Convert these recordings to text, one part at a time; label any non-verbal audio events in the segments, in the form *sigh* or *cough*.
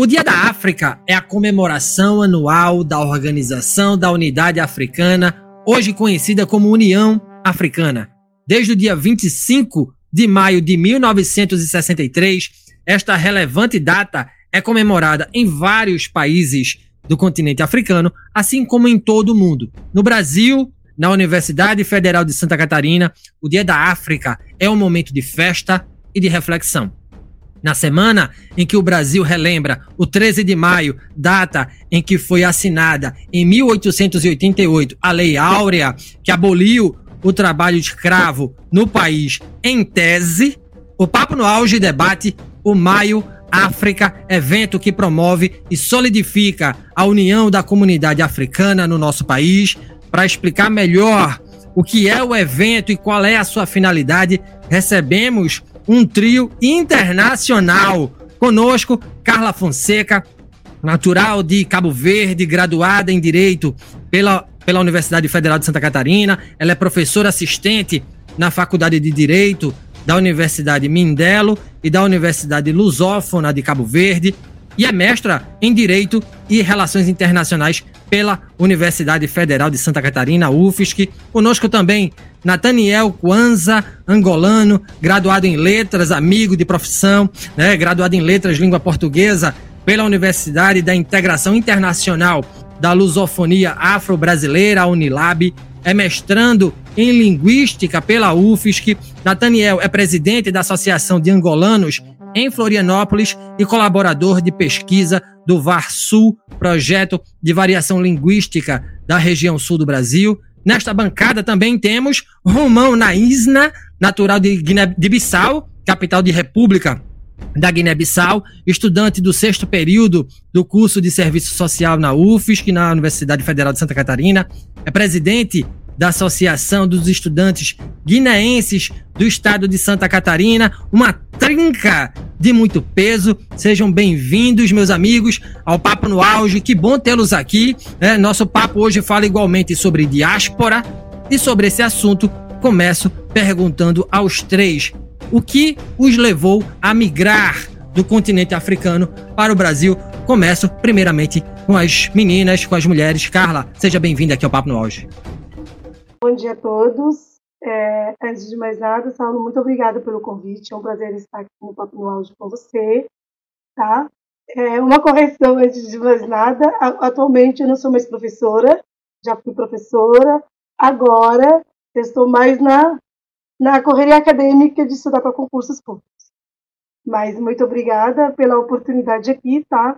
O Dia da África é a comemoração anual da Organização da Unidade Africana, hoje conhecida como União Africana. Desde o dia 25 de maio de 1963, esta relevante data é comemorada em vários países do continente africano, assim como em todo o mundo. No Brasil, na Universidade Federal de Santa Catarina, o Dia da África é um momento de festa e de reflexão. Na semana em que o Brasil relembra o 13 de maio, data em que foi assinada em 1888 a Lei Áurea, que aboliu o trabalho escravo no país em tese, o Papo no Auge debate o Maio África, evento que promove e solidifica a união da comunidade africana no nosso país. Para explicar melhor o que é o evento e qual é a sua finalidade, recebemos um trio internacional. Conosco, Carla Fonseca, natural de Cabo Verde, graduada em Direito pela, pela Universidade Federal de Santa Catarina. Ela é professora assistente na Faculdade de Direito da Universidade Mindelo e da Universidade Lusófona de Cabo Verde e é mestra em Direito e Relações Internacionais pela Universidade Federal de Santa Catarina, UFSC. Conosco também Nathaniel Kwanza, angolano, graduado em Letras, amigo de profissão, né, graduado em Letras Língua Portuguesa pela Universidade da Integração Internacional da Lusofonia Afro-Brasileira, Unilab, é mestrando em Linguística pela UFSC. Nathaniel é presidente da Associação de Angolanos em Florianópolis e colaborador de pesquisa do VARSUL, projeto de variação linguística da região sul do Brasil. Nesta bancada também temos Romão Naísna, natural de Guiné-Bissau, capital de República da Guiné-Bissau, estudante do sexto período do curso de Serviço Social na UFSC, na Universidade Federal de Santa Catarina, é presidente da Associação dos Estudantes Guineenses do Estado de Santa Catarina, uma trinca de muito peso. Sejam bem-vindos, meus amigos, ao Papo no Auge. Que bom tê-los aqui. Né? Nosso papo hoje fala igualmente sobre diáspora e sobre esse assunto começo perguntando aos três o que os levou a migrar do continente africano para o Brasil. Começo primeiramente com as meninas, com as mulheres. Carla, seja bem-vinda aqui ao Papo no Auge. Bom dia a todos. É, antes de mais nada, Saulo, muito obrigada pelo convite. É um prazer estar aqui no Papo no Áudio com você. Tá? É, uma correção antes de mais nada. Atualmente eu não sou mais professora, já fui professora. Agora eu estou mais na, na correria acadêmica de estudar para concursos públicos. Mas muito obrigada pela oportunidade aqui, tá?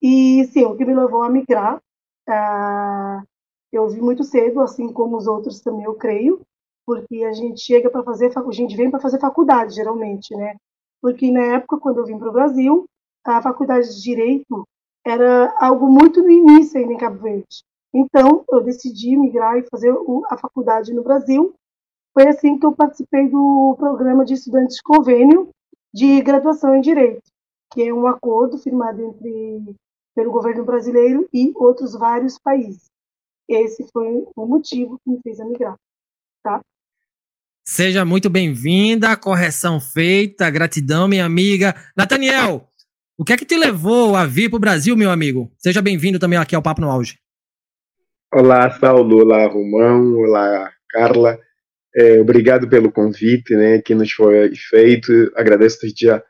E sim, o que me levou a migrar. Uh, eu vi muito cedo, assim como os outros também, eu creio, porque a gente chega para fazer, a gente vem para fazer faculdade, geralmente, né? Porque na época, quando eu vim para o Brasil, a faculdade de Direito era algo muito no início ainda em Cabo Verde. Então, eu decidi migrar e fazer a faculdade no Brasil. Foi assim que eu participei do programa de estudantes de convênio de graduação em Direito, que é um acordo firmado entre pelo governo brasileiro e outros vários países. Esse foi o motivo que me fez migrar, tá? Seja muito bem-vinda, correção feita, gratidão, minha amiga. Nathaniel, o que é que te levou a vir para o Brasil, meu amigo? Seja bem-vindo também aqui ao Papo no Auge. Olá, Saulo, olá, Romão, olá, Carla. É, obrigado pelo convite né, que nos foi feito, agradeço desde já.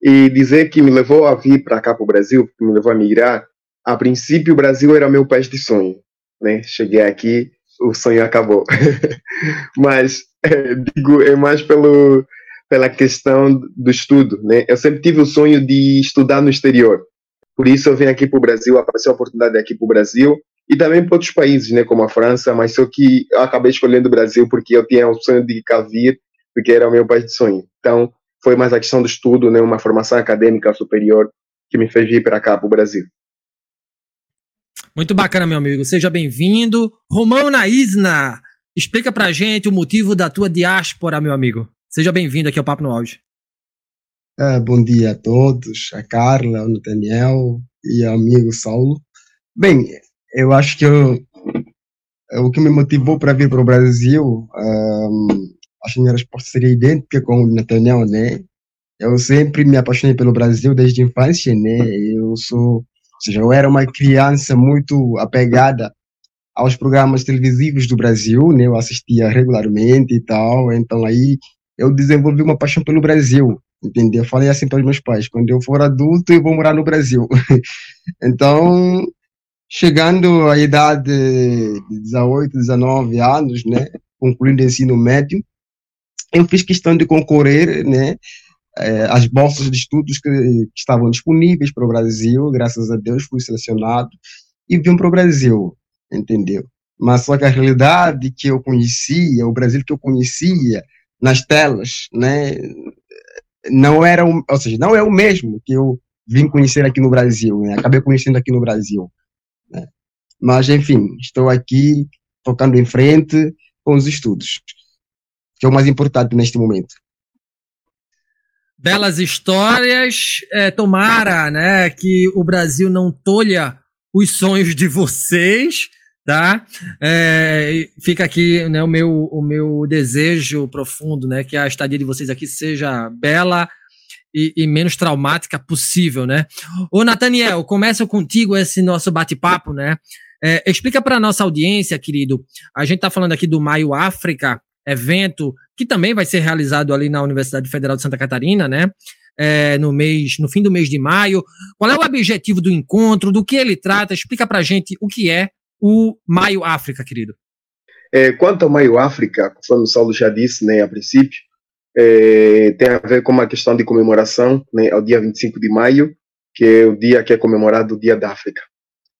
E dizer que me levou a vir para cá para o Brasil, que me levou a migrar, a princípio o Brasil era meu país de sonho né? Cheguei aqui, o sonho acabou. *laughs* Mas é, digo, é mais pelo pela questão do estudo, né? Eu sempre tive o sonho de estudar no exterior. Por isso eu vim aqui para o Brasil, apareceu a oportunidade aqui para o Brasil e também para outros países, né, como a França, mas só que eu acabei escolhendo o Brasil porque eu tinha o sonho de cá vir, porque era o meu país de sonho. Então, foi mais a questão do estudo, né, uma formação acadêmica superior que me fez vir para cá, para o Brasil. Muito bacana, meu amigo. Seja bem-vindo. Romão Naísna, explica pra gente o motivo da tua diáspora, meu amigo. Seja bem-vindo aqui ao Papo no Auge. Ah, bom dia a todos, a Carla, o Daniel e ao amigo Saulo. Bem, eu acho que eu, o que me motivou para vir para o Brasil, um, acho que minha resposta seria idêntica com o Nathaniel, né? Eu sempre me apaixonei pelo Brasil desde a infância, né? Eu sou ou seja, eu era uma criança muito apegada aos programas televisivos do Brasil, né? Eu assistia regularmente e tal, então aí eu desenvolvi uma paixão pelo Brasil, entendeu? Eu falei assim para os meus pais, quando eu for adulto eu vou morar no Brasil. *laughs* então, chegando à idade de 18, 19 anos, né, concluindo o ensino médio, eu fiz questão de concorrer, né, é, as bolsas de estudos que, que, estavam disponíveis para o Brasil, graças a Deus fui selecionado e vim para o Brasil, entendeu? Mas só que a realidade que eu conhecia, o Brasil que eu conhecia nas telas, né, não era, o, ou seja, não é o mesmo que eu vim conhecer aqui no Brasil, né? acabei conhecendo aqui no Brasil. Né? Mas, enfim, estou aqui tocando em frente com os estudos, que é o mais importante neste momento belas histórias. É, tomara, né, que o Brasil não tolha os sonhos de vocês, tá? É, fica aqui, né, o meu, o meu desejo profundo, né, que a estadia de vocês aqui seja bela e, e menos traumática possível, né? Ô, Nathaniel, começa contigo esse nosso bate-papo, né? É, explica para nossa audiência, querido. A gente está falando aqui do Maio África, evento que também vai ser realizado ali na Universidade Federal de Santa Catarina, né? É, no mês, no fim do mês de maio. Qual é o objetivo do encontro? Do que ele trata? Explica para gente o que é o Maio África, querido. É, quanto ao Maio África, conforme o Saulo já disse, né, a princípio, é, tem a ver com uma questão de comemoração, né, ao dia 25 de maio, que é o dia que é comemorado o Dia da África.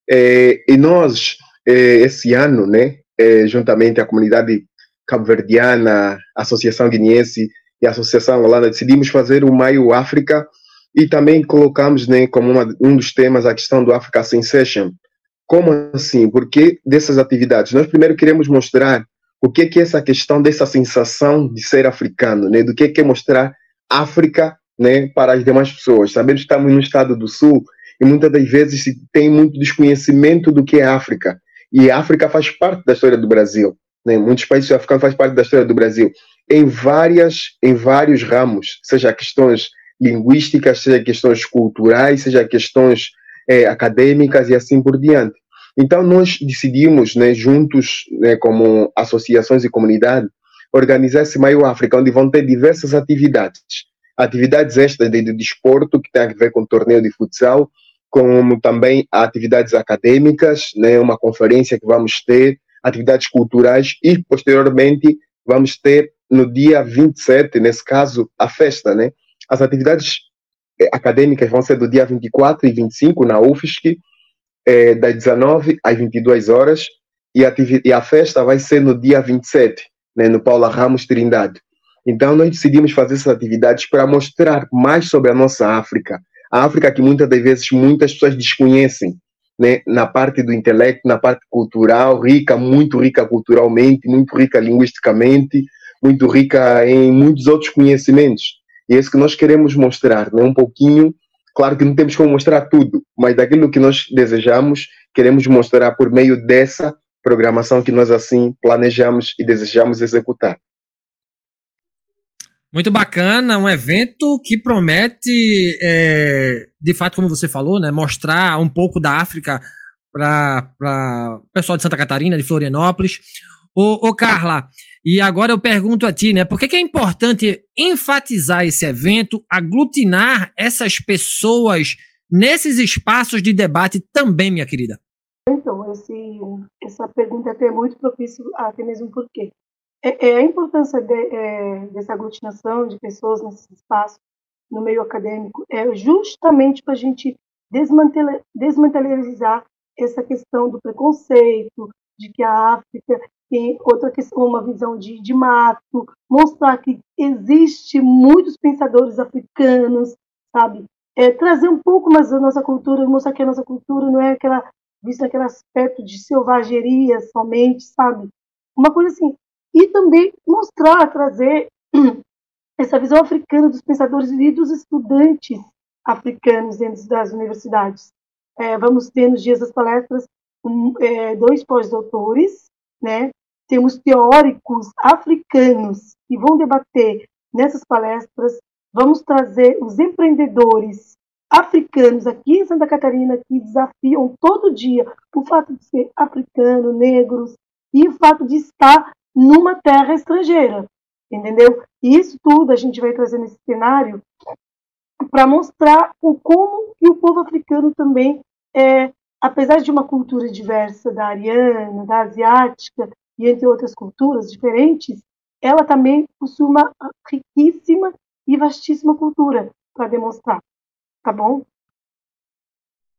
É, e nós, é, esse ano, né, é, juntamente à comunidade cabo-verdiana, Associação Guineense e Associação Angolana, decidimos fazer o Maio África e também colocamos né, como uma, um dos temas a questão do Africa Sensation. Como assim? Porque dessas atividades? Nós primeiro queremos mostrar o que é essa questão dessa sensação de ser africano, né? do que é mostrar África né, para as demais pessoas. Sabemos que estamos no estado do Sul e muitas das vezes se tem muito desconhecimento do que é África. E a África faz parte da história do Brasil né, muitos países africanos fazem parte da história do Brasil, em, várias, em vários ramos, seja questões linguísticas, seja questões culturais, seja questões é, acadêmicas e assim por diante. Então, nós decidimos, né, juntos, né, como associações e comunidade, organizar esse Maio África, onde vão ter diversas atividades. Atividades estas de, de desporto, que tem a ver com o torneio de futsal, como também atividades acadêmicas, né, uma conferência que vamos ter, atividades culturais e, posteriormente, vamos ter no dia 27, nesse caso, a festa, né? As atividades eh, acadêmicas vão ser do dia 24 e 25 na UFSC, é, das 19 às 22 horas, e a, e a festa vai ser no dia 27, né, no Paula Ramos Trindade. Então, nós decidimos fazer essas atividades para mostrar mais sobre a nossa África. A África que muitas das vezes muitas pessoas desconhecem né, na parte do intelecto, na parte cultural, rica, muito rica culturalmente, muito rica linguisticamente, muito rica em muitos outros conhecimentos. E é isso que nós queremos mostrar, né, um pouquinho. Claro que não temos como mostrar tudo, mas daquilo que nós desejamos, queremos mostrar por meio dessa programação que nós assim planejamos e desejamos executar. Muito bacana, um evento que promete, é, de fato, como você falou, né, mostrar um pouco da África para o pessoal de Santa Catarina, de Florianópolis. Ô, ô, Carla, e agora eu pergunto a ti, né, por que, que é importante enfatizar esse evento, aglutinar essas pessoas nesses espaços de debate também, minha querida? Então, esse, essa pergunta é até muito propício, até mesmo porque é, é, a importância de, é, dessa aglutinação de pessoas nesse espaço, no meio acadêmico, é justamente para a gente desmantelizar essa questão do preconceito, de que a África tem outra questão, uma visão de, de mato, mostrar que existe muitos pensadores africanos, sabe? É, trazer um pouco mais da nossa cultura, mostrar que a nossa cultura não é aquela visto aquele aspecto de selvageria somente, sabe? Uma coisa assim. E também mostrar, trazer *clears throat* essa visão africana dos pensadores e dos estudantes africanos dentro das universidades. É, vamos ter nos dias das palestras um, é, dois pós-doutores, né? Temos teóricos africanos que vão debater nessas palestras. Vamos trazer os empreendedores africanos aqui em Santa Catarina que desafiam todo dia o fato de ser africano, negros e o fato de estar numa terra estrangeira, entendeu? E isso tudo a gente vai trazer nesse cenário para mostrar o como que o povo africano também é, apesar de uma cultura diversa da ariana, da asiática e entre outras culturas diferentes, ela também possui uma riquíssima e vastíssima cultura para demonstrar, tá bom?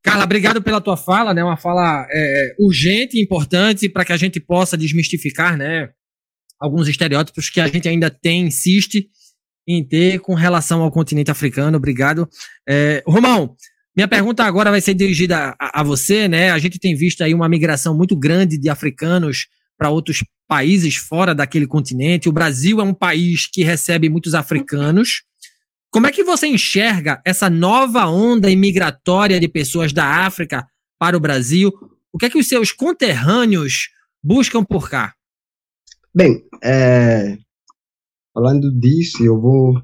Carla, obrigado pela tua fala, né? Uma fala é, urgente e importante para que a gente possa desmistificar, né? Alguns estereótipos que a gente ainda tem, insiste em ter com relação ao continente africano. Obrigado. É, Romão, minha pergunta agora vai ser dirigida a, a, você, né? A gente tem visto aí uma migração muito grande de africanos para outros países fora daquele continente. O Brasil é um país que recebe muitos africanos. Como é que você enxerga essa nova onda imigratória de pessoas da África para o Brasil? O que é que os seus conterrâneos buscam por cá? Bem, é, falando disso, eu vou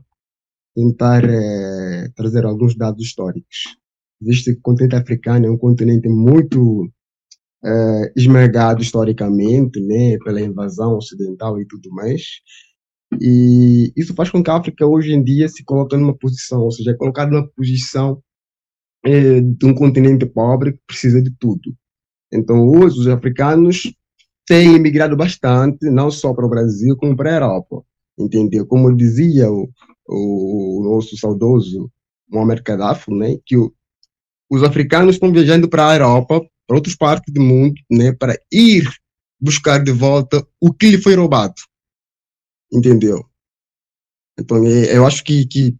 tentar é, trazer alguns dados históricos visto que o continente africano é um continente muito é, esmagado historicamente, né, pela invasão ocidental e tudo mais. E isso faz com que a África hoje em dia se coloque numa posição, ou seja, é colocada numa posição é, de um continente pobre que precisa de tudo. Então, hoje, os africanos têm imigrado bastante, não só para o Brasil, como para a Europa. Entendeu? Como dizia o, o, o nosso saudoso Muammar Gaddafi, né, que o, os africanos estão viajando para a Europa, para outras partes do mundo, né, para ir buscar de volta o que lhe foi roubado. Entendeu? Então, é, eu acho que, que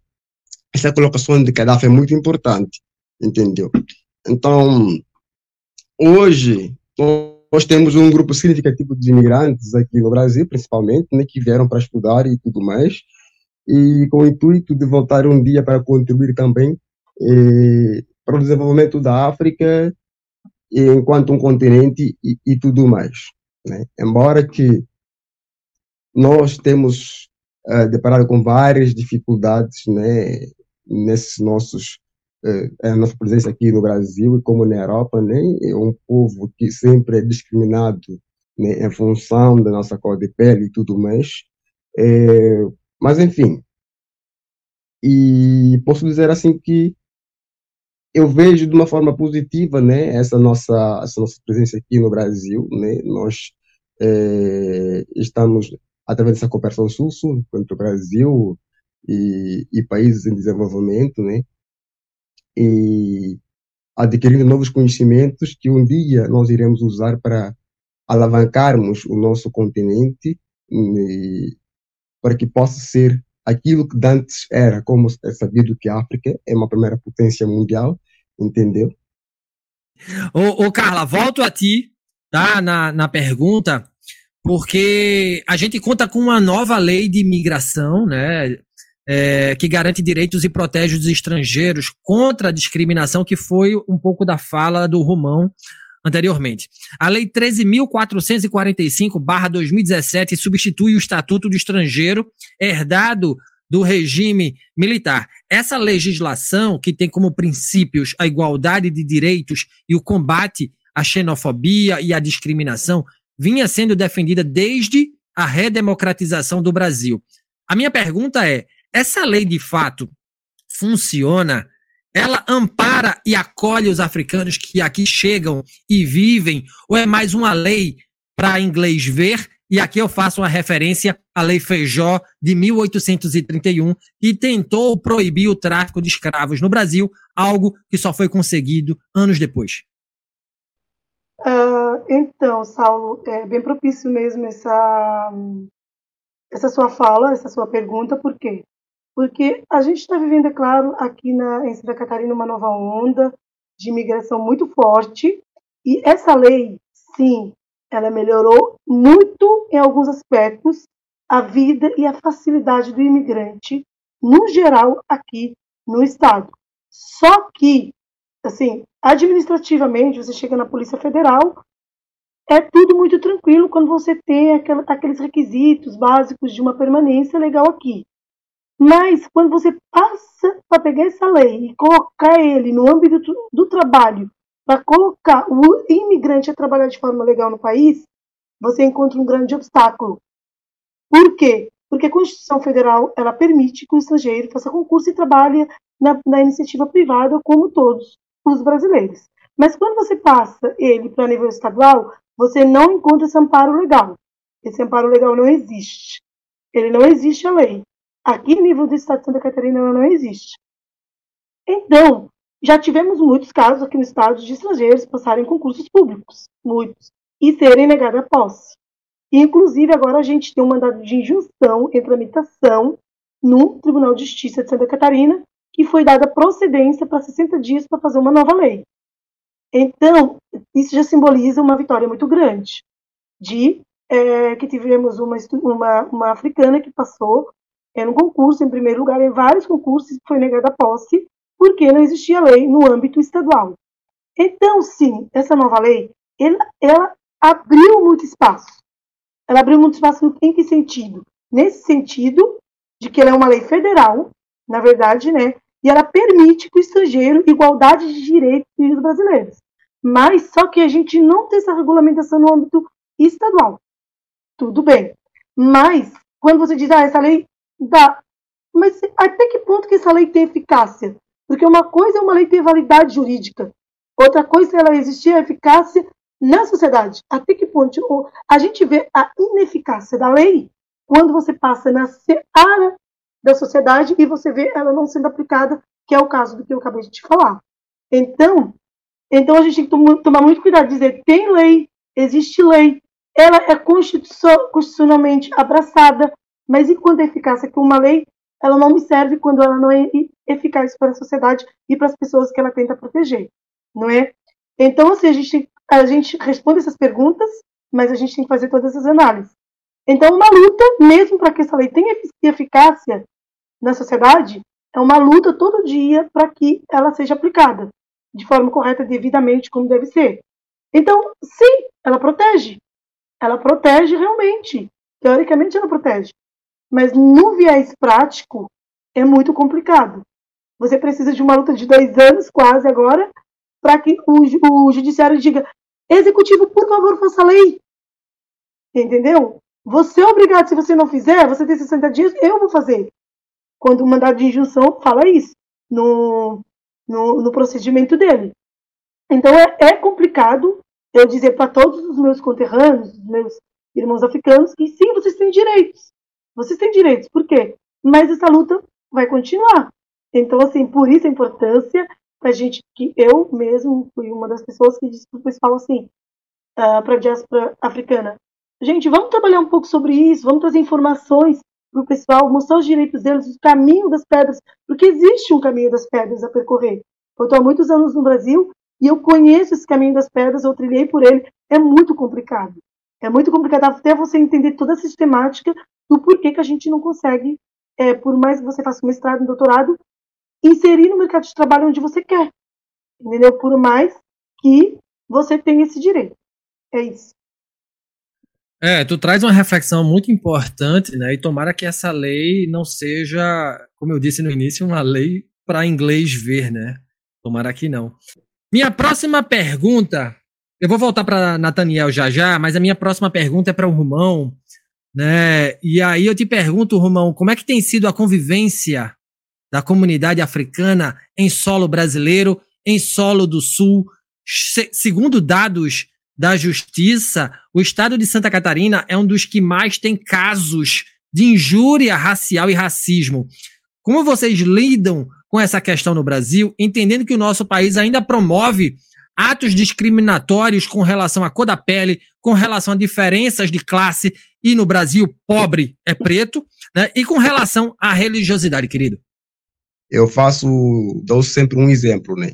essa colocação de Gaddafi é muito importante. Entendeu? Então, hoje, nós temos um grupo significativo de imigrantes aqui no Brasil, principalmente, né, que vieram para estudar e tudo mais, e com o intuito de voltar um dia para contribuir também eh, para o desenvolvimento da África enquanto um continente e, e tudo mais. Né? Embora que nós temos uh, deparado com várias dificuldades né, nesses nossos a nossa presença aqui no Brasil e como na Europa, né, é um povo que sempre é discriminado né, em função da nossa cor de pele e tudo mais. É, mas enfim, e posso dizer assim que eu vejo de uma forma positiva, né, essa nossa essa nossa presença aqui no Brasil, né, nós é, estamos através dessa cooperação sul-sul entre o Brasil e, e, países em desenvolvimento, né, e adquirindo novos conhecimentos que um dia nós iremos usar para alavancarmos o nosso continente para que possa ser aquilo que antes era, como é sabido que a África é uma primeira potência mundial, entendeu? Ô, ô Carla, volto a ti, tá, na, na pergunta, porque a gente conta com uma nova lei de imigração, né, é, que garante direitos e protege os estrangeiros contra a discriminação, que foi um pouco da fala do Romão anteriormente. A Lei 13.445-2017 substitui o Estatuto do Estrangeiro, herdado do regime militar. Essa legislação, que tem como princípios a igualdade de direitos e o combate à xenofobia e à discriminação, vinha sendo defendida desde a redemocratização do Brasil. A minha pergunta é: essa lei de fato funciona ela ampara e acolhe os africanos que aqui chegam e vivem, ou é mais uma lei para inglês ver E aqui eu faço uma referência à Lei Feijó de 1831, que tentou proibir o tráfico de escravos no Brasil, algo que só foi conseguido anos depois. Uh, então, Saulo, é bem propício mesmo essa, essa sua fala, essa sua pergunta, por quê? Porque a gente está vivendo, é claro, aqui na, em Santa Catarina uma nova onda de imigração muito forte, e essa lei, sim, ela melhorou muito em alguns aspectos a vida e a facilidade do imigrante, no geral, aqui no estado. Só que, assim, administrativamente, você chega na Polícia Federal, é tudo muito tranquilo quando você tem aqueles requisitos básicos de uma permanência legal aqui. Mas quando você passa para pegar essa lei e colocar ele no âmbito do trabalho para colocar o imigrante a trabalhar de forma legal no país, você encontra um grande obstáculo. Por quê? Porque a Constituição Federal ela permite que o estrangeiro faça concurso e trabalhe na, na iniciativa privada como todos os brasileiros. Mas quando você passa ele para nível estadual, você não encontra esse amparo legal. Esse amparo legal não existe. Ele não existe a lei. Aqui, nível do Estado de Santa Catarina, ela não existe. Então, já tivemos muitos casos aqui no estado de estrangeiros passarem concursos públicos, muitos, e serem negados a posse. Inclusive, agora a gente tem um mandado de injunção em tramitação no Tribunal de Justiça de Santa Catarina, que foi dada procedência para 60 dias para fazer uma nova lei. Então, isso já simboliza uma vitória muito grande, de é, que tivemos uma, uma, uma africana que passou é, no concurso, em primeiro lugar, em vários concursos, foi negada a posse, porque não existia lei no âmbito estadual. Então, sim, essa nova lei, ela, ela abriu muito espaço. Ela abriu muito espaço em que sentido? Nesse sentido de que ela é uma lei federal, na verdade, né? E ela permite que o estrangeiro igualdade de direitos dos brasileiros. Mas só que a gente não tem essa regulamentação no âmbito estadual. Tudo bem. Mas quando você diz, ah, essa lei dá. Mas até que ponto que essa lei tem eficácia? Porque uma coisa é uma lei ter validade jurídica, outra coisa é ela existir a eficácia na sociedade. Até que ponto a gente vê a ineficácia da lei quando você passa na área da sociedade e você vê ela não sendo aplicada, que é o caso do que eu acabei de te falar. Então, então a gente tem que tomar muito cuidado dizer tem lei, existe lei, ela é constitucionalmente abraçada, mas enquanto a eficácia que uma lei ela não me serve quando ela não é eficaz para a sociedade e para as pessoas que ela tenta proteger, não é? Então, assim, a gente, a gente responde essas perguntas, mas a gente tem que fazer todas essas análises. Então, uma luta, mesmo para que essa lei tenha eficácia na sociedade, é uma luta todo dia para que ela seja aplicada de forma correta, devidamente, como deve ser. Então, sim, ela protege. Ela protege realmente. Teoricamente, ela protege. Mas no viés prático é muito complicado. Você precisa de uma luta de dois anos, quase agora, para que o, o judiciário diga: executivo, por favor, faça lei. Entendeu? Você é obrigado, se você não fizer, você tem 60 dias, eu vou fazer. Quando o mandado de injunção fala isso no, no, no procedimento dele. Então é, é complicado eu dizer para todos os meus conterrâneos, meus irmãos africanos, que sim, vocês têm direitos. Vocês têm direitos, por quê? Mas essa luta vai continuar. Então, assim, por isso a importância a gente, que eu mesmo fui uma das pessoas que disse para o pessoal assim, uh, ah, para a diáspora africana, gente, vamos trabalhar um pouco sobre isso, vamos trazer informações para o pessoal, mostrar os direitos deles, o caminho das pedras, porque existe um caminho das pedras a percorrer. Eu estou há muitos anos no Brasil e eu conheço esse caminho das pedras, eu trilhei por ele, é muito complicado. É muito complicado até você entender toda a sistemática do porquê que a gente não consegue, é, por mais que você faça um mestrado, um doutorado, inserir no mercado de trabalho onde você quer. Entendeu? Por mais que você tenha esse direito. É isso. É, tu traz uma reflexão muito importante, né? E tomara que essa lei não seja, como eu disse no início, uma lei para inglês ver, né? Tomara que não. Minha próxima pergunta, eu vou voltar para Nathaniel já já, mas a minha próxima pergunta é para o Romão, né? E aí eu te pergunto, Romão, como é que tem sido a convivência da comunidade africana em solo brasileiro, em solo do Sul, segundo dados da Justiça, o estado de Santa Catarina é um dos que mais tem casos de injúria racial e racismo. Como vocês lidam com essa questão no Brasil, entendendo que o nosso país ainda promove atos discriminatórios com relação à cor da pele, com relação a diferenças de classe, e no Brasil, pobre é preto, né? e com relação à religiosidade, querido? Eu faço, dou sempre um exemplo, né?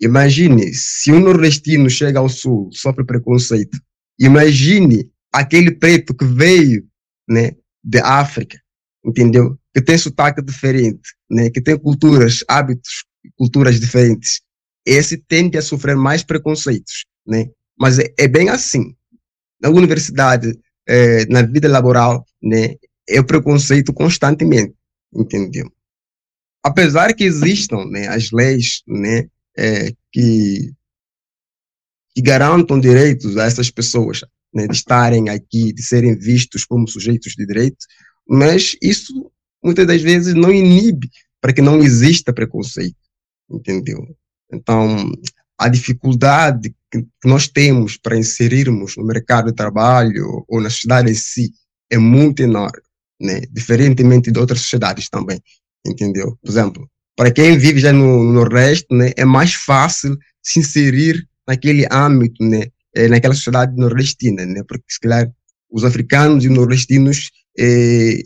Imagine se um nordestino chega ao sul, sofre preconceito. Imagine aquele preto que veio, né, de África, entendeu? Que tem sotaque diferente, né, que tem culturas, hábitos, culturas diferentes. Esse tende a sofrer mais preconceitos, né? Mas é, é bem assim. Na universidade, é, na vida laboral, né, é o preconceito constantemente, entendeu? Apesar que existam, né, as leis, né, é, que, que garantam direitos a essas pessoas né, de estarem aqui, de serem vistos como sujeitos de direito, mas isso muitas das vezes não inibe para que não exista preconceito, entendeu? Então, a dificuldade que nós temos para inserirmos no mercado de trabalho ou na sociedade em si é muito enorme, né? diferentemente de outras sociedades também, entendeu? Por exemplo, para quem vive já no, no Nordeste, né, é mais fácil se inserir naquele âmbito, né, é, naquela sociedade nordestina, né, porque, calhar, os africanos e nordestinos é,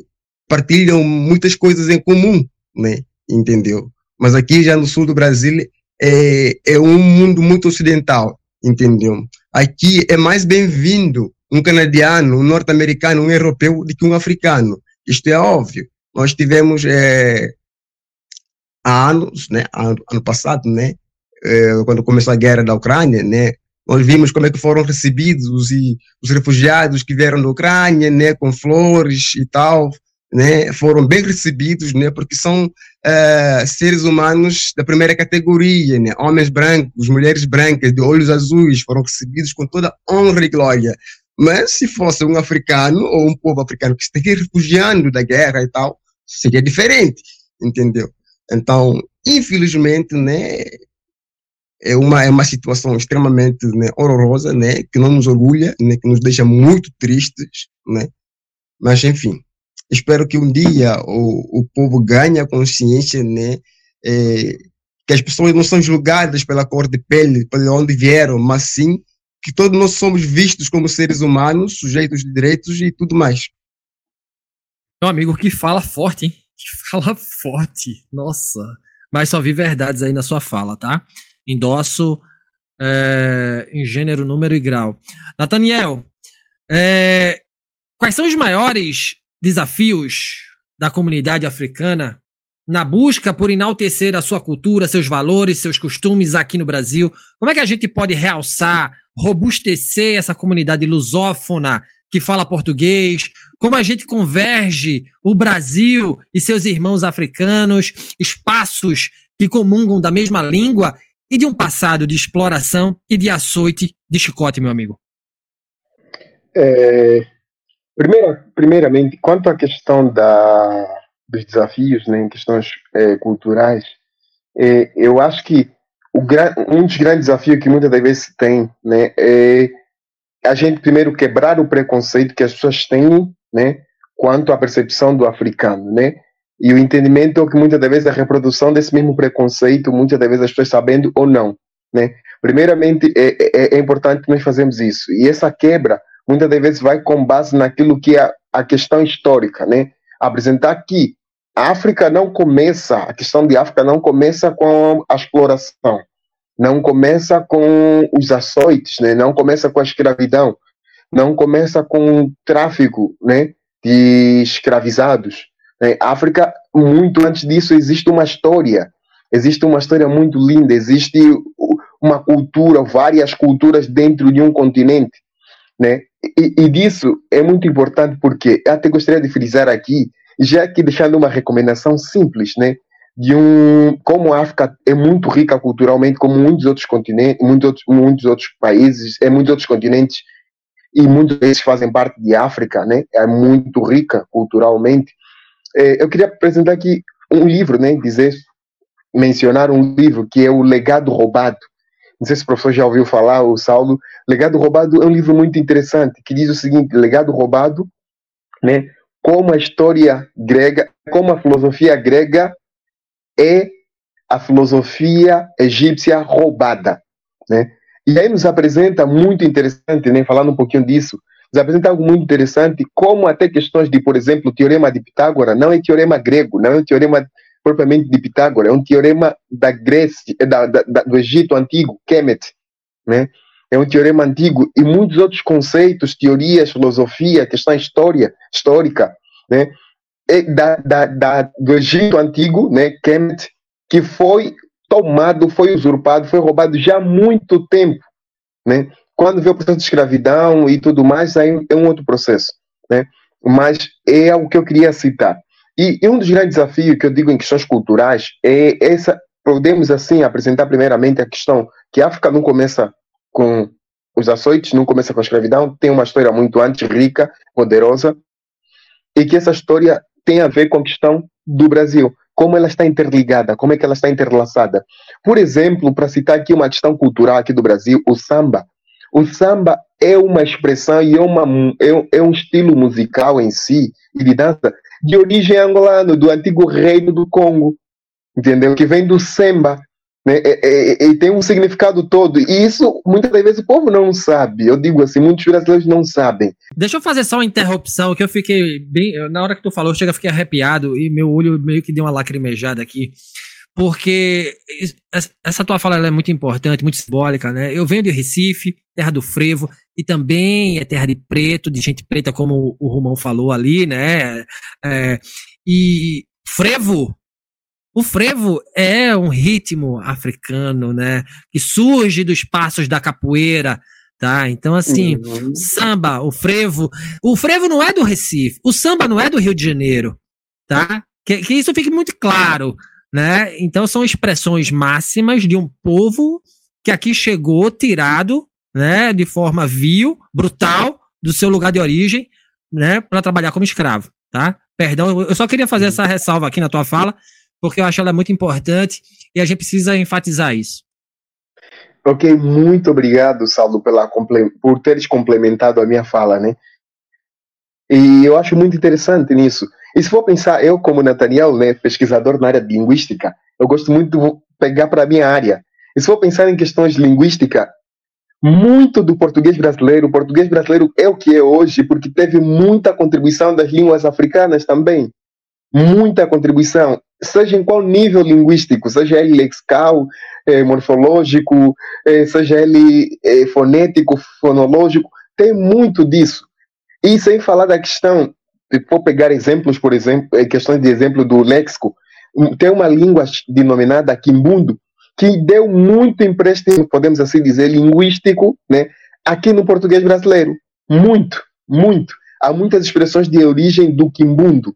partilham muitas coisas em comum, né, entendeu? Mas aqui já no sul do Brasil é, é um mundo muito ocidental, entendeu? Aqui é mais bem-vindo um canadiano, um norte-americano, um europeu do que um africano. Isto é óbvio. Nós tivemos é, há anos, né, ano, ano passado, né, eh, quando começou a guerra da Ucrânia, né, nós vimos como é que foram recebidos os, os refugiados que vieram da Ucrânia, né, com flores e tal, né, foram bem recebidos, né, porque são uh, seres humanos da primeira categoria, né, homens brancos, mulheres brancas, de olhos azuis, foram recebidos com toda honra e glória. Mas se fosse um africano ou um povo africano que esteja refugiando da guerra e tal, seria diferente, entendeu? Então, infelizmente, né, é uma, é uma situação extremamente né, horrorosa, né, que não nos orgulha, né, que nos deixa muito tristes, né, mas enfim, espero que um dia o, o povo ganhe a consciência, né, é, que as pessoas não são julgadas pela cor de pele, pela onde vieram, mas sim que todos nós somos vistos como seres humanos, sujeitos de direitos e tudo mais. Meu amigo que fala forte, hein? Que fala forte. Nossa. Mas só vi verdades aí na sua fala, tá? Endosso é, em gênero, número e grau. Nathaniel, é, quais são os maiores desafios da comunidade africana na busca por enaltecer a sua cultura, seus valores, seus costumes aqui no Brasil? Como é que a gente pode realçar, robustecer essa comunidade lusófona que fala português, como a gente converge o Brasil e seus irmãos africanos, espaços que comungam da mesma língua e de um passado de exploração e de açoite de chicote, meu amigo? É, primeira, primeiramente, quanto à questão da, dos desafios, né, em questões é, culturais, é, eu acho que o, um dos grandes desafios que muitas das vezes se tem né, é a gente primeiro quebrar o preconceito que as pessoas têm, né, quanto à percepção do africano, né? E o entendimento é que muitas das vezes a reprodução desse mesmo preconceito, muitas das vezes as pessoas sabendo ou não, né? Primeiramente, é, é, é importante nós fazermos isso. E essa quebra, muitas das vezes, vai com base naquilo que é a questão histórica, né? Apresentar que a África não começa, a questão de África não começa com a exploração, não começa com os açoites, né? não começa com a escravidão, não começa com o tráfico né? de escravizados. Né? África, muito antes disso, existe uma história, existe uma história muito linda, existe uma cultura, várias culturas dentro de um continente. Né? E, e disso é muito importante porque até gostaria de frisar aqui, já que deixando uma recomendação simples, né? de um como a África é muito rica culturalmente, como muitos outros continentes, muitos outros, muitos outros países, é muitos outros continentes e muitos deles fazem parte de África, né? É muito rica culturalmente. É, eu queria apresentar aqui um livro, né? Dizer, mencionar um livro que é o Legado Roubado. Não sei se o professor já ouviu falar, o Saulo, Legado Roubado é um livro muito interessante, que diz o seguinte, Legado Roubado, né, como a história grega, como a filosofia grega é a filosofia egípcia roubada, né? E aí nos apresenta muito interessante, né, falando um pouquinho disso, nos apresenta algo muito interessante, como até questões de, por exemplo, o teorema de Pitágoras não é teorema grego, não é um teorema propriamente de Pitágoras, é um teorema da Grécia, da, da, da, do Egito antigo, Kemet, né? É um teorema antigo e muitos outros conceitos, teorias, filosofia, questão história, histórica, né? É da, da, da, do Egito antigo, né? Kemet, que foi tomado, foi usurpado, foi roubado já há muito tempo, né? Quando vê o processo de escravidão e tudo mais, aí é um outro processo, né? Mas é o que eu queria citar. E, e um dos grandes desafios que eu digo em questões culturais é essa, podemos assim apresentar primeiramente a questão que a África não começa com os açoites, não começa com a escravidão, tem uma história muito antes, rica, poderosa, e que essa história tem a ver com a questão do Brasil como ela está interligada, como é que ela está interlaçada. Por exemplo, para citar aqui uma questão cultural aqui do Brasil, o samba. O samba é uma expressão e é, uma, é, é um estilo musical em si e de dança de origem angolana, do antigo reino do Congo, entendeu? Que vem do samba, né? E, e, e, tem um significado todo. E isso, muitas das vezes, o povo não sabe. Eu digo assim, muitos brasileiros não sabem. Deixa eu fazer só uma interrupção, que eu fiquei bem. Na hora que tu falou, chega, fiquei arrepiado e meu olho meio que deu uma lacrimejada aqui. Porque essa tua fala é muito importante, muito simbólica, né? Eu venho de Recife, terra do frevo, e também é terra de preto, de gente preta, como o Romão falou ali, né? É, e frevo o frevo é um ritmo africano, né? Que surge dos passos da capoeira, tá? Então, assim, uhum. samba, o frevo. O frevo não é do Recife, o samba não é do Rio de Janeiro, tá? Que, que isso fique muito claro, né? Então, são expressões máximas de um povo que aqui chegou tirado, né, de forma vil, brutal, do seu lugar de origem, né, para trabalhar como escravo, tá? Perdão, eu só queria fazer essa ressalva aqui na tua fala, porque eu acho ela muito importante e a gente precisa enfatizar isso. Ok, muito obrigado, Saulo, pela, por teres complementado a minha fala, né? E eu acho muito interessante nisso. E se for pensar, eu como Nathaniel, né, pesquisador na área de linguística, eu gosto muito de pegar para a minha área. E se for pensar em questões linguísticas, muito do português brasileiro, o português brasileiro é o que é hoje, porque teve muita contribuição das línguas africanas também. Muita contribuição seja em qual nível linguístico, seja ele lexical, eh, morfológico, eh, seja ele eh, fonético, fonológico, tem muito disso. E sem falar da questão, se for pegar exemplos, por exemplo, questões de exemplo do léxico, tem uma língua denominada Quimbundo, que deu muito empréstimo, podemos assim dizer, linguístico, né, aqui no português brasileiro. Muito, muito. Há muitas expressões de origem do Quimbundo.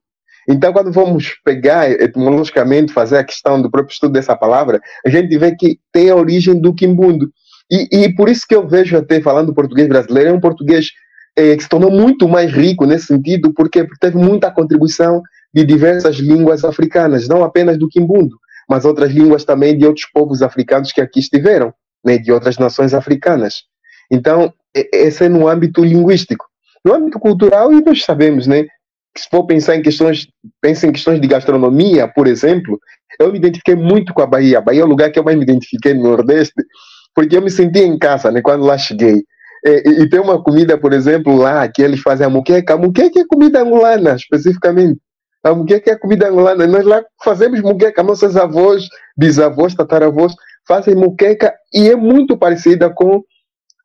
Então, quando vamos pegar etimologicamente, fazer a questão do próprio estudo dessa palavra, a gente vê que tem a origem do quimbundo. E, e por isso que eu vejo até falando português brasileiro, é um português é, que se tornou muito mais rico nesse sentido, porque teve muita contribuição de diversas línguas africanas, não apenas do quimbundo, mas outras línguas também de outros povos africanos que aqui estiveram, né, de outras nações africanas. Então, esse é no âmbito linguístico. No âmbito cultural, e nós sabemos, né, se for pensar em questões, pensa em questões de gastronomia, por exemplo, eu me identifiquei muito com a Bahia. A Bahia é o lugar que eu mais me identifiquei no Nordeste, porque eu me sentia em casa, né, quando lá cheguei. E, e, tem uma comida, por exemplo, lá que eles fazem a muqueca. A muqueca é comida angolana, especificamente. A muqueca é comida angolana. Nós lá fazemos muqueca. Nossos avós, bisavós, tataravós fazem muqueca e é muito parecida com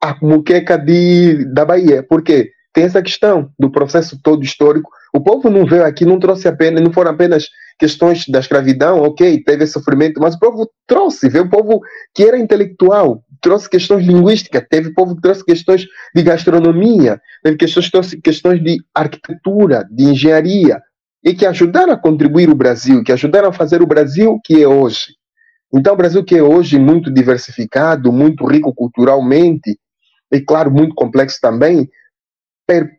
a muqueca de, da Bahia. Por quê? Tem essa questão do processo todo histórico o povo não veio aqui, não trouxe apenas, não foram apenas questões da escravidão, ok, teve sofrimento, mas o povo trouxe, veio o povo que era intelectual, trouxe questões linguísticas, teve povo que trouxe questões de gastronomia, teve questões, trouxe questões de arquitetura, de engenharia, e que ajudaram a contribuir o Brasil, que ajudaram a fazer o Brasil que é hoje. Então, o Brasil que é hoje muito diversificado, muito rico culturalmente, e claro, muito complexo também,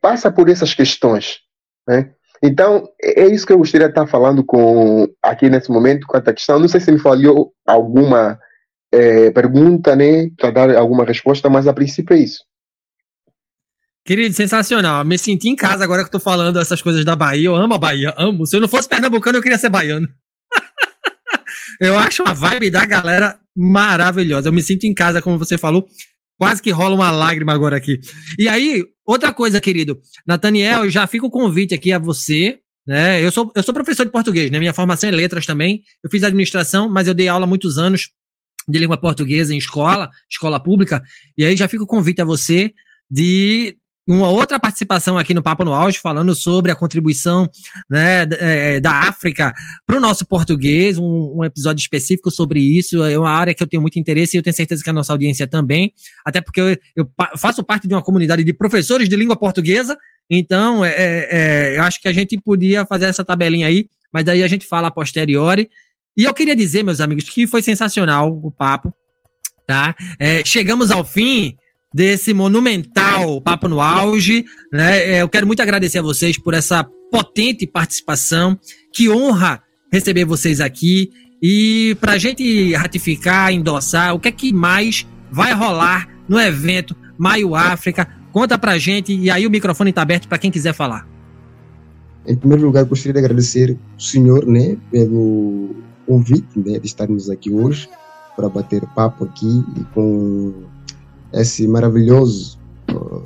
passa por essas questões. Né? Então, é, é isso que eu gostaria de estar falando com aqui nesse momento, com a questão. Não sei se me falhou alguma é, pergunta, né, para dar alguma resposta, mas a princípio é isso. Querido, sensacional. Me senti em casa agora que tô falando essas coisas da Bahia. Eu amo a Bahia, amo. Se eu não fosse pernambucano, eu queria ser baiano. *laughs* eu acho a vibe da galera maravilhosa. Eu me sinto em casa, como você falou. Quase que rola uma lágrima agora aqui. E aí, outra coisa, querido. Nathaniel, já fica o convite aqui a você. Né? Eu, sou, eu sou professor de português, né? Minha formação é letras também. Eu fiz administração, mas eu dei aula há muitos anos de língua portuguesa em escola, escola pública. E aí já fica o convite a você de uma outra participação aqui no Papo no Auge, falando sobre a contribuição né, é, da África para o nosso português, um, um, episódio específico sobre isso. É uma área que eu tenho muito interesse e eu tenho certeza que a nossa audiência também, até porque eu, eu faço parte de uma comunidade de professores de língua portuguesa, então é, é, é, eu acho que a gente podia fazer essa tabelinha aí, mas daí a gente fala a posteriori. E eu queria dizer, meus amigos, que foi sensacional o papo, tá? É, chegamos ao fim desse monumental Papo no Auge. Né? É, eu quero muito agradecer a vocês por essa potente participação. Que honra receber vocês aqui. E para a gente ratificar, endossar, o que é que mais vai rolar no evento Maio África? Conta pra gente e aí o microfone está aberto para quem quiser falar. Em primeiro lugar, gostaria de agradecer o senhor, né, pelo convite, né, de estarmos aqui hoje para bater papo aqui com esse maravilhoso, uh,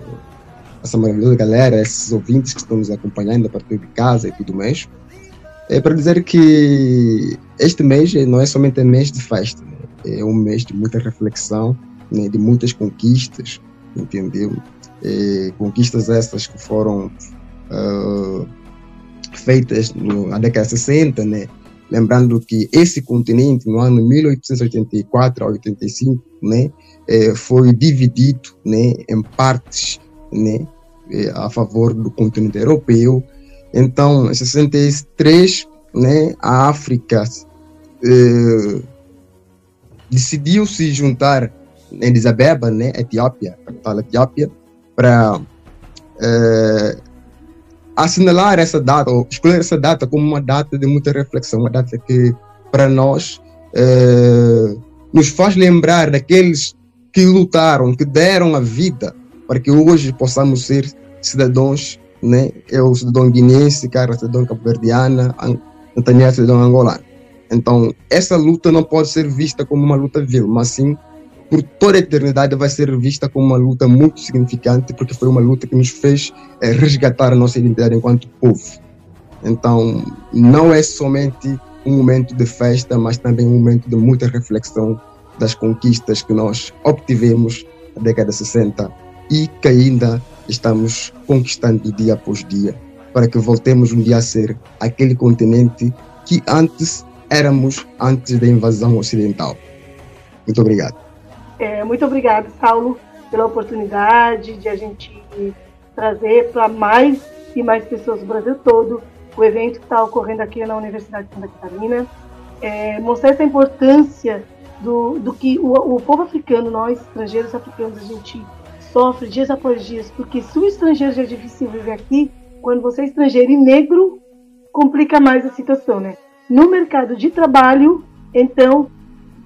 essa maravilhosa galera, esses ouvintes que estão nos acompanhando a partir de casa e tudo mais, é para dizer que este mês não é somente um mês de festa, né? é um mês de muita reflexão, né? de muitas conquistas, entendeu? É, conquistas essas que foram uh, feitas no, na década de 60, né? Lembrando que esse continente, no ano 1884 a 85, né, é, foi dividido né, em partes né, é, a favor do continente europeu. Então, em 63, né, a África é, decidiu se juntar em Addis né, Etiópia, capital Etiópia, para é, assinalar essa data, ou escolher essa data como uma data de muita reflexão, uma data que, para nós, é, nos faz lembrar daqueles que lutaram, que deram a vida para que hoje possamos ser cidadãos, né? Eu, cidadão guinense, cara, cidadão cabo-verdiana, Nathaniel, cidadão angolano. Então, essa luta não pode ser vista como uma luta vil, mas sim por toda a eternidade vai ser vista como uma luta muito significante, porque foi uma luta que nos fez é, resgatar a nossa identidade enquanto povo. Então, não é somente um momento de festa, mas também um momento de muita reflexão das conquistas que nós obtivemos na década de 60 e que ainda estamos conquistando dia após dia, para que voltemos um dia a ser aquele continente que antes éramos antes da invasão ocidental. Muito obrigado. É, muito obrigada, Saulo, pela oportunidade de a gente trazer para mais e mais pessoas do Brasil todo o evento que está ocorrendo aqui na Universidade de Santa Catarina. É, mostrar essa importância do, do que o, o, povo africano, nós estrangeiros africanos, a gente sofre dias após dias, porque se o estrangeiro já é difícil viver aqui, quando você é estrangeiro e negro, complica mais a situação, né? No mercado de trabalho, então,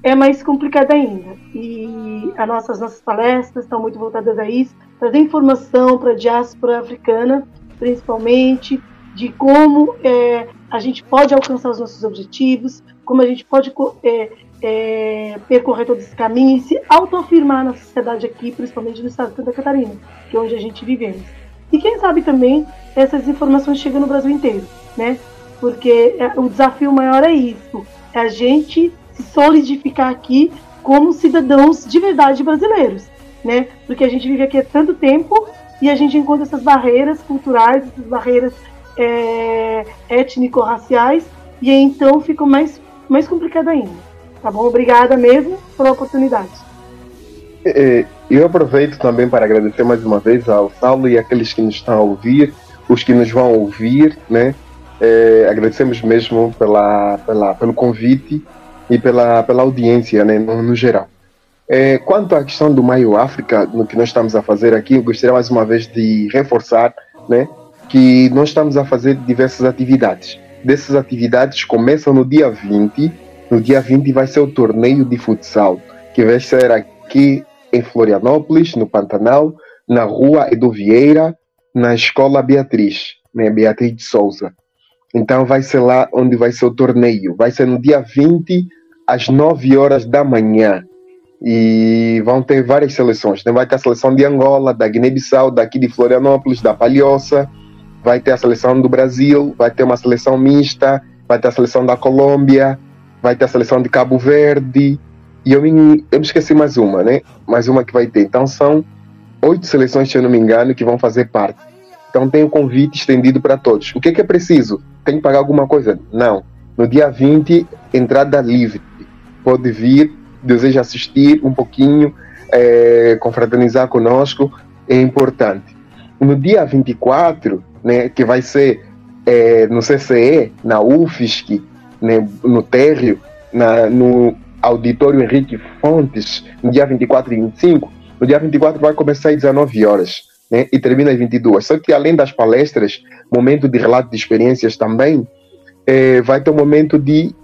é mais complicado ainda. E as nossas, nossas palestras estão muito voltadas a isso, trazer informação para a diáspora africana, principalmente, de como é, a gente pode alcançar os nossos objetivos, como a gente pode é, é, percorrer todo esse caminho e se autoafirmar na sociedade aqui, principalmente no estado de Santa Catarina, que é onde a gente vivemos. E quem sabe também essas informações chegam no Brasil inteiro, né? Porque é, o desafio maior é isso, é a gente se solidificar aqui como cidadãos de verdade brasileiros, né? Porque a gente vive aqui há tanto tempo e a gente encontra essas barreiras culturais, essas barreiras é, étnico-raciais e então fica mais, mais complicado ainda. Tá bom? Obrigada mesmo pela oportunidade. É, é, eu aproveito também para agradecer mais uma vez ao Saulo e aqueles que nos estão a ouvir, os que nos vão ouvir, né? É, agradecemos mesmo pela, pela, pelo convite e pela, pela audiência né, no, no geral. É, quanto à questão do Maio África, no que nós estamos a fazer aqui, eu gostaria mais uma vez de reforçar né, que nós estamos a fazer diversas atividades. Dessas atividades começam no dia 20, no dia 20 vai ser o torneio de futsal. que vai ser aqui em Florianópolis, no Pantanal, na rua Edu Vieira, na Escola Beatriz, né, Beatriz de Souza. Então vai ser lá onde vai ser o torneio. Vai ser no dia 20, às 9 horas da manhã. E vão ter várias seleções. Né? Vai ter a seleção de Angola, da Guiné-Bissau, daqui de Florianópolis, da Palhoça. Vai ter a seleção do Brasil, vai ter uma seleção mista, vai ter a seleção da Colômbia, vai ter a seleção de Cabo Verde. E eu me, eu me esqueci mais uma, né? Mais uma que vai ter. Então são oito seleções, se eu não me engano, que vão fazer parte. Então tem o um convite estendido para todos. O que é, que é preciso? Tem que pagar alguma coisa? Não. No dia 20, entrada livre. Pode vir, deseja assistir um pouquinho, é, confraternizar conosco, é importante. No dia 24, né, que vai ser é, no CCE, na UFSC, né, no térreo, na, no auditório Henrique Fontes, no dia 24 e 25, no dia 24 vai começar às 19 horas né, e termina às 22. Só que além das palestras, momento de relato de experiências também, é, vai ter um momento de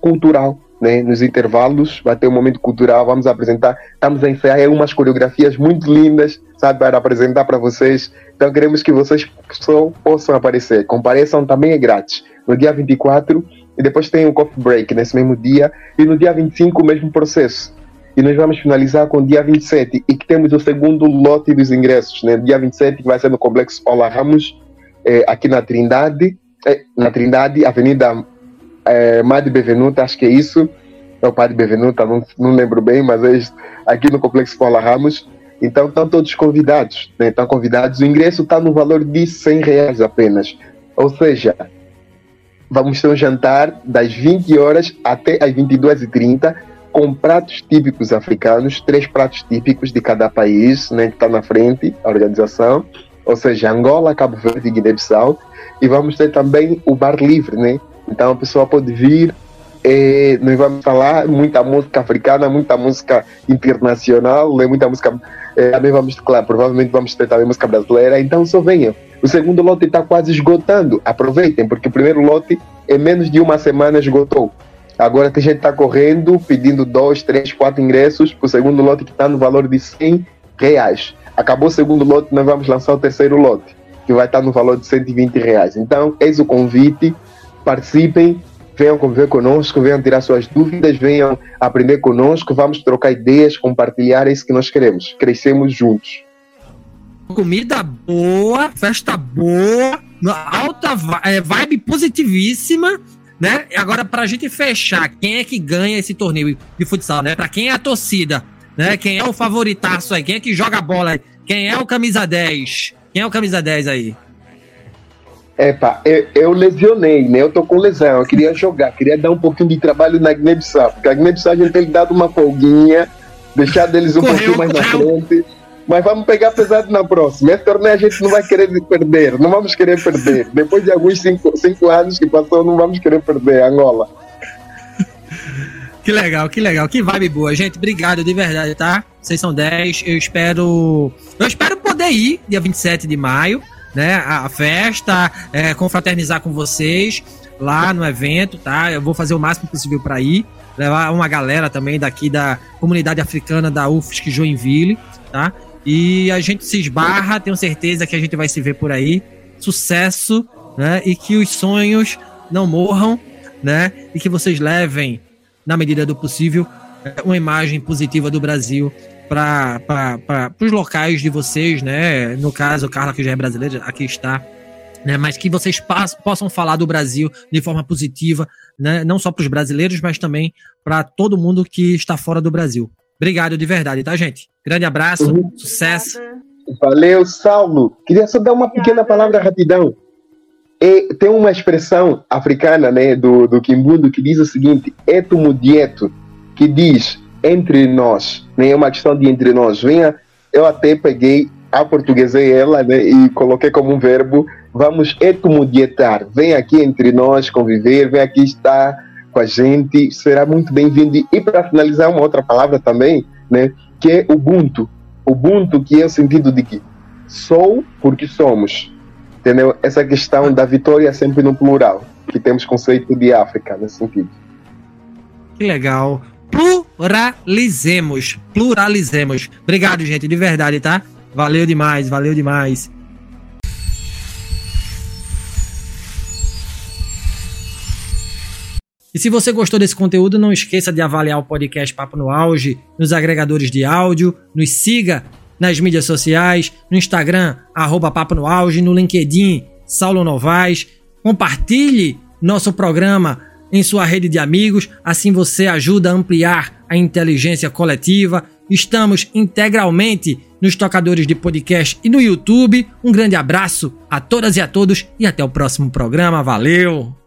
cultural. Né, nos intervalos vai ter um momento cultural, vamos apresentar, estamos a ensaiar umas coreografias muito lindas, sabe, para apresentar para vocês. Então queremos que vocês só possam aparecer. Compareçam também é grátis. No dia 24 e depois tem o coffee break nesse mesmo dia e no dia 25 o mesmo processo e nós vamos finalizar com o dia 27 e que temos o segundo lote dos ingressos, né? Dia 27 que vai ser no Complexo Paula Ramos, eh, aqui na Trindade, eh, na Trindade, Avenida eh, Madre Bevenuta, acho que é isso, é o Padre Bevenuta, não, não lembro bem, mas é aqui no Complexo Paula Ramos. Então estão todos convidados, né? Estão convidados. O ingresso está no valor de 100 reais apenas. Ou seja, vamos ter um jantar das 20 horas até as 22h30 com pratos típicos africanos, três pratos típicos de cada país, né, que está na frente, a organização, ou seja, Angola, Cabo Verde e Guiné-Bissau, e vamos ter também o bar livre, né? Então a pessoa pode vir, e nós vamos falar muita música africana, muita música internacional, né, muita música, é, também vamos, claro, provavelmente vamos ter também música brasileira, então só venham. O segundo lote está quase esgotando, aproveitem, porque o primeiro lote em menos de uma semana esgotou. Agora que a gente está correndo, pedindo dois, três, quatro ingressos para o segundo lote que está no valor de 100 reais. Acabou o segundo lote, nós vamos lançar o terceiro lote, que vai estar no valor de 120 reais. Então, eis o convite, participem, venham conviver conosco, venham tirar suas dúvidas, venham aprender conosco, vamos trocar ideias, compartilhar, é isso que nós queremos. Crescemos juntos. Comida boa, festa boa, alta é, vibe positivíssima né? Agora, pra gente fechar, quem é que ganha esse torneio de futsal, né? Pra quem é a torcida, né? Quem é o favoritaço aí? Quem é que joga a bola aí? Quem é o camisa 10? Quem é o camisa 10 aí? Epa, eu, eu lesionei, né? Eu tô com lesão. Eu queria jogar, queria dar um pouquinho de trabalho na Guiné-Bissau, porque a Guiné-Bissau a gente tem dado uma folguinha, deixar deles um correu, pouquinho mais correu. na frente. Mas vamos pegar pesado na próxima. Esse torneio a gente não vai querer perder, não vamos querer perder. Depois de alguns cinco, cinco anos que passou, não vamos querer perder Angola. Que legal, que legal, que vibe boa. Gente, obrigado de verdade, tá? Vocês são 10. Eu espero. Eu espero poder ir dia 27 de maio, né? A festa, é, confraternizar com vocês lá no evento, tá? Eu vou fazer o máximo possível para ir. Levar uma galera também daqui da comunidade africana da UFSC Joinville, tá? E a gente se esbarra, tenho certeza que a gente vai se ver por aí. Sucesso, né? E que os sonhos não morram, né? E que vocês levem, na medida do possível, uma imagem positiva do Brasil para os locais de vocês, né? No caso, o Carla, que já é brasileira, aqui está. Né, mas que vocês possam falar do Brasil de forma positiva, né, não só para os brasileiros, mas também para todo mundo que está fora do Brasil. Obrigado de verdade, tá, gente? Grande abraço, uhum. sucesso. Valeu, Saulo. Queria só dar uma pequena palavra rapidão. E tem uma expressão africana, né, do, do Kimbundo, que diz o seguinte: eto mudieto, que diz entre nós, né, é uma questão de entre nós. Venha, eu até peguei, a portuguesei ela, né, e coloquei como um verbo, vamos etomudietar. Vem aqui entre nós conviver, vem aqui estar com a gente, será muito bem-vindo. E para finalizar, uma outra palavra também, né, que é Ubuntu. Ubuntu, que é o sentido de que sou porque somos. Entendeu? Essa questão da vitória sempre no plural, que temos conceito de África nesse sentido. Que legal. Pluralizemos. Pluralizemos. Obrigado, gente, de verdade, tá? Valeu demais, valeu demais. E se você gostou desse conteúdo, não esqueça de avaliar o podcast Papo no Auge nos agregadores de áudio, nos siga nas mídias sociais, no Instagram, arroba Papo no Auge, no LinkedIn, Saulo Novaes. Compartilhe nosso programa em sua rede de amigos, assim você ajuda a ampliar a inteligência coletiva. Estamos integralmente nos tocadores de podcast e no YouTube. Um grande abraço a todas e a todos e até o próximo programa. Valeu!